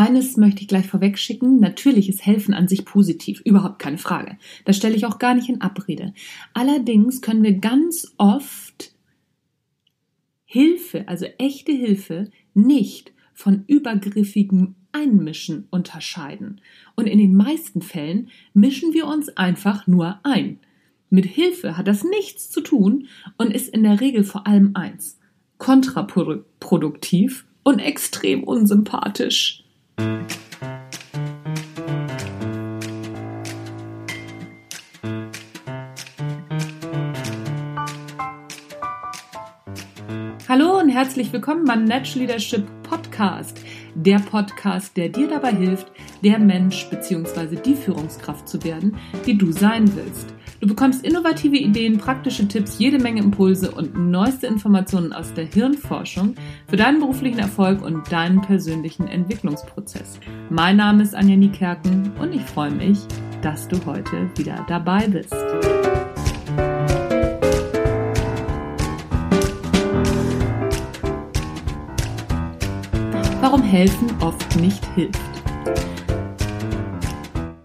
Eines möchte ich gleich vorweg schicken. Natürlich ist Helfen an sich positiv, überhaupt keine Frage. Das stelle ich auch gar nicht in Abrede. Allerdings können wir ganz oft Hilfe, also echte Hilfe, nicht von übergriffigem Einmischen unterscheiden. Und in den meisten Fällen mischen wir uns einfach nur ein. Mit Hilfe hat das nichts zu tun und ist in der Regel vor allem eins kontraproduktiv und extrem unsympathisch. Hallo und herzlich willkommen beim Natural Leadership Podcast. Der Podcast, der dir dabei hilft, der Mensch bzw. die Führungskraft zu werden, die du sein willst. Du bekommst innovative Ideen, praktische Tipps, jede Menge Impulse und neueste Informationen aus der Hirnforschung für deinen beruflichen Erfolg und deinen persönlichen Entwicklungsprozess. Mein Name ist Anja Niekerken und ich freue mich, dass du heute wieder dabei bist. Warum helfen oft nicht hilft.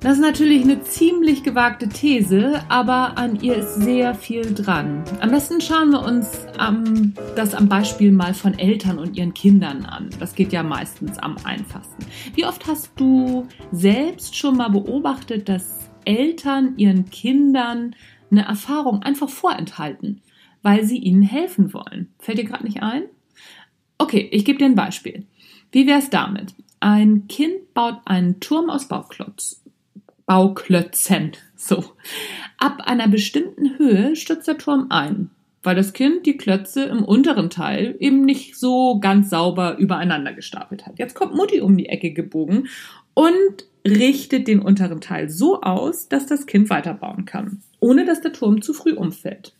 Das ist natürlich eine ziemlich gewagte These, aber an ihr ist sehr viel dran. Am besten schauen wir uns ähm, das am Beispiel mal von Eltern und ihren Kindern an. Das geht ja meistens am einfachsten. Wie oft hast du selbst schon mal beobachtet, dass Eltern ihren Kindern eine Erfahrung einfach vorenthalten, weil sie ihnen helfen wollen? Fällt dir gerade nicht ein? Okay, ich gebe dir ein Beispiel. Wie wäre es damit? Ein Kind baut einen Turm aus Bauklotz Bauklötzen. So. Ab einer bestimmten Höhe stürzt der Turm ein, weil das Kind die Klötze im unteren Teil eben nicht so ganz sauber übereinander gestapelt hat. Jetzt kommt Mutti um die Ecke gebogen und richtet den unteren Teil so aus, dass das Kind weiterbauen kann, ohne dass der Turm zu früh umfällt.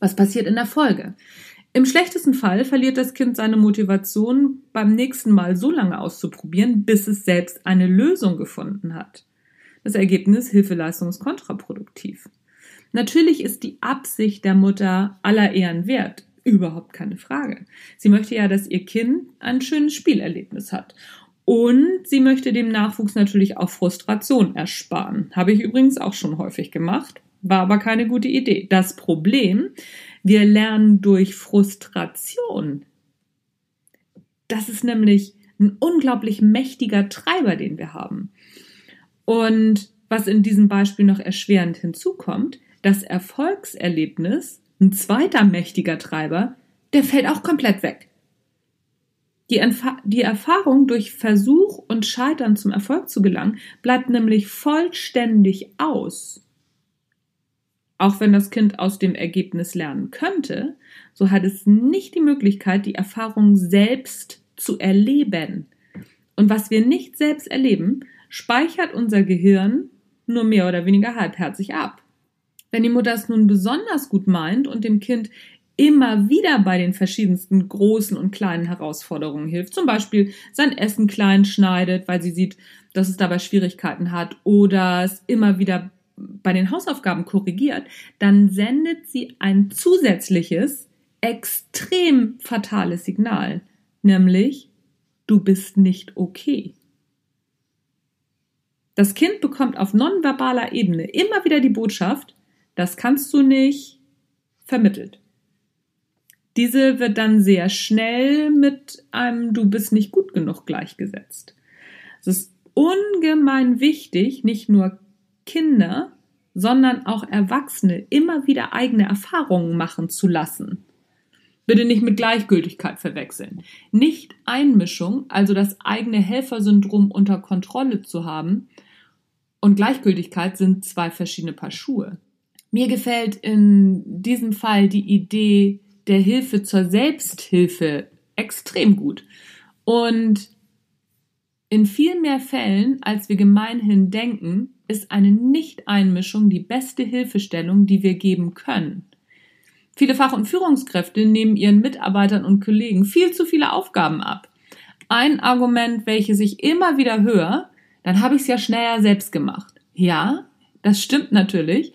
Was passiert in der Folge? Im schlechtesten Fall verliert das Kind seine Motivation, beim nächsten Mal so lange auszuprobieren, bis es selbst eine Lösung gefunden hat. Das Ergebnis Hilfeleistung ist kontraproduktiv. Natürlich ist die Absicht der Mutter aller Ehren wert, überhaupt keine Frage. Sie möchte ja, dass ihr Kind ein schönes Spielerlebnis hat. Und sie möchte dem Nachwuchs natürlich auch Frustration ersparen. Habe ich übrigens auch schon häufig gemacht, war aber keine gute Idee. Das Problem wir lernen durch Frustration. Das ist nämlich ein unglaublich mächtiger Treiber, den wir haben. Und was in diesem Beispiel noch erschwerend hinzukommt, das Erfolgserlebnis, ein zweiter mächtiger Treiber, der fällt auch komplett weg. Die, die, Erfahrung, durch Versuch und Scheitern zum Erfolg zu gelangen, bleibt nämlich vollständig aus. Auch wenn das Kind aus dem Ergebnis lernen könnte, so hat es nicht die Möglichkeit, die Erfahrung selbst zu erleben. Und was wir nicht selbst erleben, speichert unser Gehirn nur mehr oder weniger halbherzig ab. Wenn die Mutter es nun besonders gut meint und dem Kind immer wieder bei den verschiedensten großen und kleinen Herausforderungen hilft, zum Beispiel sein Essen klein schneidet, weil sie sieht, dass es dabei Schwierigkeiten hat, oder es immer wieder bei den Hausaufgaben korrigiert, dann sendet sie ein zusätzliches, extrem fatales Signal, nämlich du bist nicht okay. Das Kind bekommt auf nonverbaler Ebene immer wieder die Botschaft, das kannst du nicht, vermittelt. Diese wird dann sehr schnell mit einem Du bist nicht gut genug gleichgesetzt. Es ist ungemein wichtig, nicht nur Kinder, sondern auch Erwachsene immer wieder eigene Erfahrungen machen zu lassen. Bitte nicht mit Gleichgültigkeit verwechseln. Nicht Einmischung, also das eigene Helfersyndrom unter Kontrolle zu haben, und Gleichgültigkeit sind zwei verschiedene Paar Schuhe. Mir gefällt in diesem Fall die Idee der Hilfe zur Selbsthilfe extrem gut. Und in viel mehr Fällen, als wir gemeinhin denken, ist eine Nicht-Einmischung die beste Hilfestellung, die wir geben können. Viele Fach- und Führungskräfte nehmen ihren Mitarbeitern und Kollegen viel zu viele Aufgaben ab. Ein Argument, welches ich immer wieder höre, dann habe ich es ja schneller selbst gemacht. Ja, das stimmt natürlich.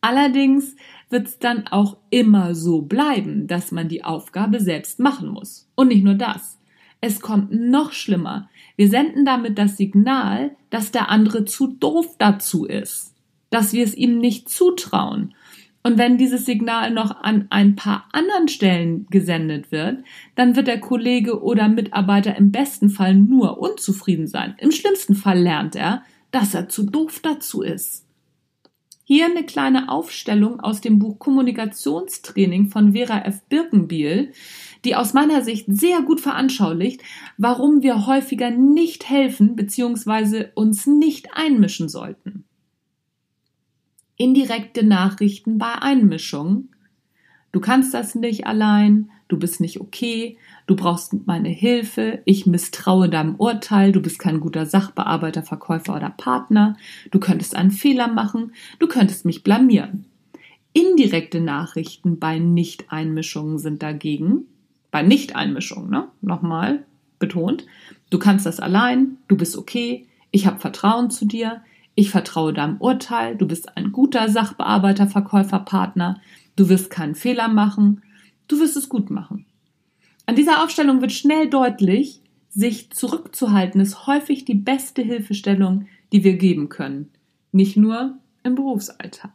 Allerdings wird es dann auch immer so bleiben, dass man die Aufgabe selbst machen muss. Und nicht nur das. Es kommt noch schlimmer. Wir senden damit das Signal, dass der andere zu doof dazu ist, dass wir es ihm nicht zutrauen. Und wenn dieses Signal noch an ein paar anderen Stellen gesendet wird, dann wird der Kollege oder Mitarbeiter im besten Fall nur unzufrieden sein. Im schlimmsten Fall lernt er, dass er zu doof dazu ist. Hier eine kleine Aufstellung aus dem Buch Kommunikationstraining von Vera F. Birkenbiel, die aus meiner Sicht sehr gut veranschaulicht, warum wir häufiger nicht helfen bzw. uns nicht einmischen sollten. Indirekte Nachrichten bei Einmischung. Du kannst das nicht allein, du bist nicht okay, du brauchst meine Hilfe, ich misstraue deinem Urteil, du bist kein guter Sachbearbeiter, Verkäufer oder Partner, du könntest einen Fehler machen, du könntest mich blamieren. Indirekte Nachrichten bei Nicht-Einmischungen sind dagegen, bei Nicht-Einmischungen, ne? Nochmal betont, du kannst das allein, du bist okay, ich habe Vertrauen zu dir, ich vertraue deinem Urteil, du bist ein guter Sachbearbeiter, Verkäufer, Partner, du wirst keinen Fehler machen, du wirst es gut machen. An dieser Aufstellung wird schnell deutlich, sich zurückzuhalten ist häufig die beste Hilfestellung, die wir geben können. Nicht nur im Berufsalltag.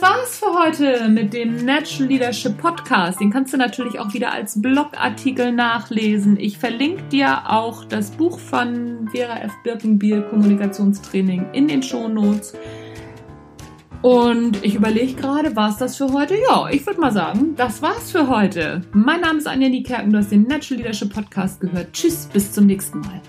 Das war's für heute mit dem Natural Leadership Podcast. Den kannst du natürlich auch wieder als Blogartikel nachlesen. Ich verlinke dir auch das Buch von Vera F. Birkenbiel Kommunikationstraining in den Shownotes. Und ich überlege gerade, war es das für heute? Ja, ich würde mal sagen, das war's für heute. Mein Name ist Anja Niekerken, du hast den Natural Leadership Podcast gehört. Tschüss, bis zum nächsten Mal.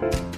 Bye.